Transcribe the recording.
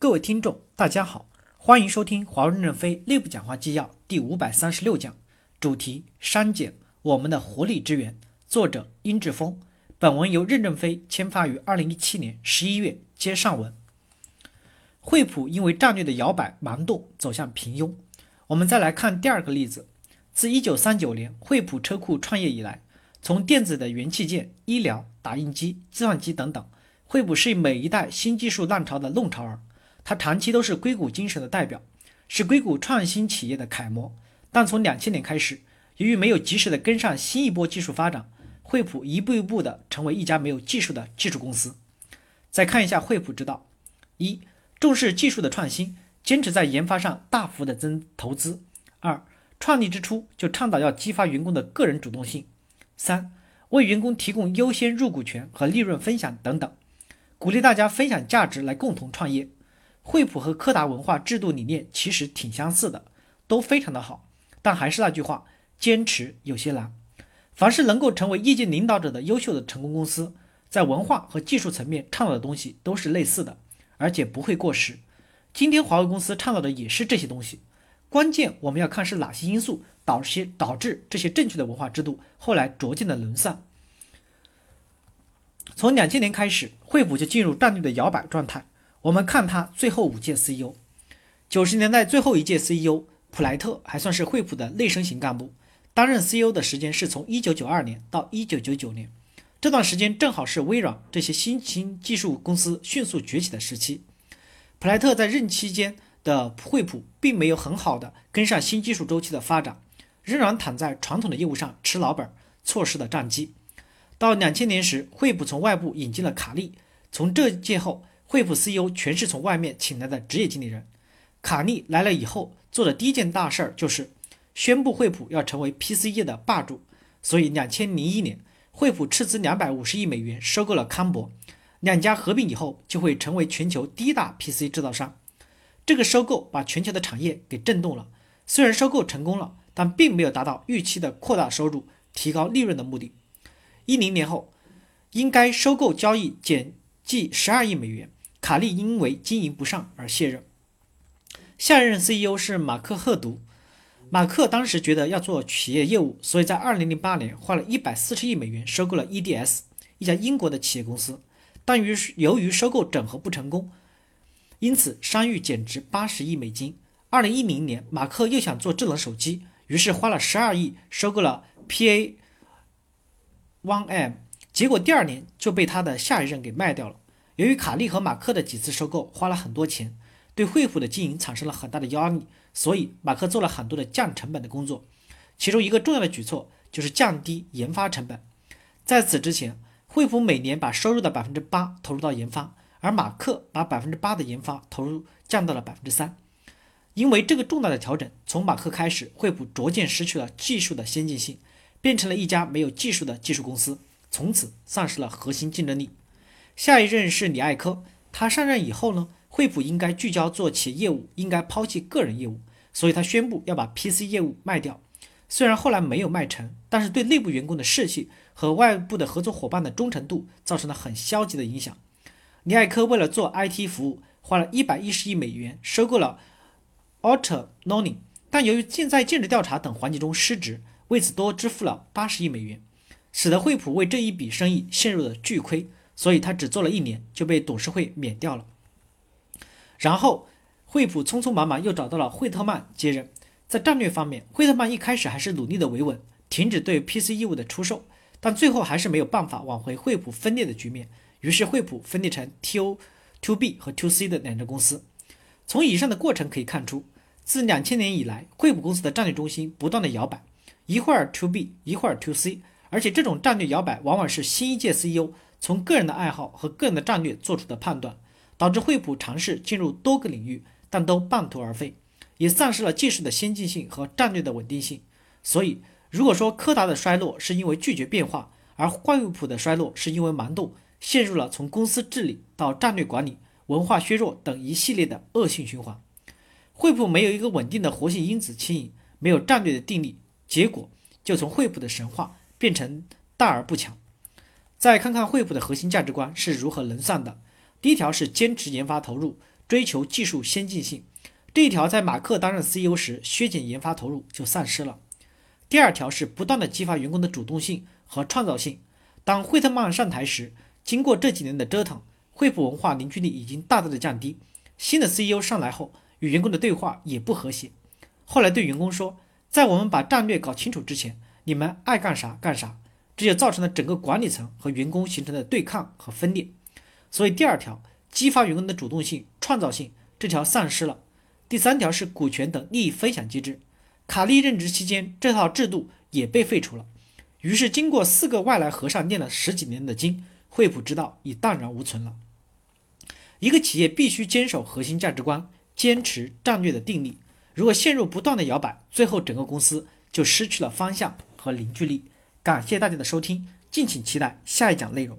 各位听众，大家好，欢迎收听华为任正非内部讲话纪要第五百三十六讲，主题删减我们的活力之源，作者殷志峰。本文由任正非签发于二零一七年十一月。接上文，惠普因为战略的摇摆盲动走向平庸。我们再来看第二个例子，自一九三九年惠普车库创业以来，从电子的元器件、医疗、打印机、计算机等等，惠普是每一代新技术浪潮的弄潮儿。它长期都是硅谷精神的代表，是硅谷创新企业的楷模。但从两千年开始，由于没有及时的跟上新一波技术发展，惠普一步一步的成为一家没有技术的技术公司。再看一下惠普之道：一、重视技术的创新，坚持在研发上大幅的增投资；二、创立之初就倡导要激发员工的个人主动性；三、为员工提供优先入股权和利润分享等等，鼓励大家分享价值来共同创业。惠普和柯达文化制度理念其实挺相似的，都非常的好。但还是那句话，坚持有些难。凡是能够成为业界领导者的优秀的成功公司，在文化和技术层面倡导的东西都是类似的，而且不会过时。今天华为公司倡导的也是这些东西。关键我们要看是哪些因素导些导致这些正确的文化制度后来逐渐的沦丧。从两千年开始，惠普就进入战略的摇摆状态。我们看他最后五届 CEO，九十年代最后一届 CEO 普莱特还算是惠普的内生型干部，担任 CEO 的时间是从一九九二年到一九九九年，这段时间正好是微软这些新型技术公司迅速崛起的时期。普莱特在任期间的惠普并没有很好的跟上新技术周期的发展，仍然躺在传统的业务上吃老本，错失了战机。到两千年时，惠普从外部引进了卡利，从这届后。惠普 CEO 全是从外面请来的职业经理人，卡利来了以后做的第一件大事儿就是宣布惠普要成为 PC 业的霸主。所以，两千零一年，惠普斥资两百五十亿美元收购了康柏，两家合并以后就会成为全球第一大 PC 制造商。这个收购把全球的产业给震动了。虽然收购成功了，但并没有达到预期的扩大收入、提高利润的目的。一零年后，因该收购交易减计十二亿美元。卡利因为经营不善而卸任，下一任 CEO 是马克赫独。马克当时觉得要做企业业务，所以在2008年花了一百四十亿美元收购了 EDS，一家英国的企业公司。但于由于收购整合不成功，因此商誉减值八十亿美金。2010年，马克又想做智能手机，于是花了十二亿收购了 PA One M，结果第二年就被他的下一任给卖掉了。由于卡利和马克的几次收购花了很多钱，对惠普的经营产生了很大的压力，所以马克做了很多的降成本的工作。其中一个重要的举措就是降低研发成本。在此之前，惠普每年把收入的百分之八投入到研发，而马克把百分之八的研发投入降到了百分之三。因为这个重大的调整，从马克开始，惠普逐渐失去了技术的先进性，变成了一家没有技术的技术公司，从此丧失了核心竞争力。下一任是李艾科，他上任以后呢，惠普应该聚焦做企业业务，应该抛弃个人业务，所以他宣布要把 PC 业务卖掉。虽然后来没有卖成，但是对内部员工的士气和外部的合作伙伴的忠诚度造成了很消极的影响。李艾科为了做 IT 服务，花了一百一十亿美元收购了 Autonomy，但由于建在尽职调查等环节中失职，为此多支付了八十亿美元，使得惠普为这一笔生意陷入了巨亏。所以他只做了一年就被董事会免掉了。然后惠普匆匆忙忙又找到了惠特曼接任。在战略方面，惠特曼一开始还是努力的维稳，停止对 PC 业务的出售，但最后还是没有办法挽回惠普分裂的局面。于是惠普分裂成 To To B 和 To C 的两家公司。从以上的过程可以看出，自两千年以来，惠普公司的战略中心不断的摇摆，一会儿 To B，一会儿 To C，而且这种战略摇摆往往是新一届 CEO。从个人的爱好和个人的战略做出的判断，导致惠普尝试进入多个领域，但都半途而废，也丧失了技术的先进性和战略的稳定性。所以，如果说柯达的衰落是因为拒绝变化，而惠普的衰落是因为盲动，陷入了从公司治理到战略管理、文化削弱等一系列的恶性循环。惠普没有一个稳定的活性因子牵引，没有战略的定力，结果就从惠普的神话变成大而不强。再看看惠普的核心价值观是如何沦丧的。第一条是坚持研发投入，追求技术先进性。这一条在马克担任 CEO 时削减研发投入就丧失了。第二条是不断的激发员工的主动性和创造性。当惠特曼上台时，经过这几年的折腾，惠普文化凝聚力已经大大的降低。新的 CEO 上来后，与员工的对话也不和谐。后来对员工说，在我们把战略搞清楚之前，你们爱干啥干啥，这就造成了整个管理层和员工形成的对抗和分裂。所以第二条，激发员工的主动性、创造性，这条丧失了。第三条是股权等利益分享机制。卡利任职期间，这套制度也被废除了。于是，经过四个外来和尚念了十几年的经，惠普之道已荡然无存了。一个企业必须坚守核心价值观，坚持战略的定力。如果陷入不断的摇摆，最后整个公司就失去了方向和凝聚力。感谢大家的收听，敬请期待下一讲内容。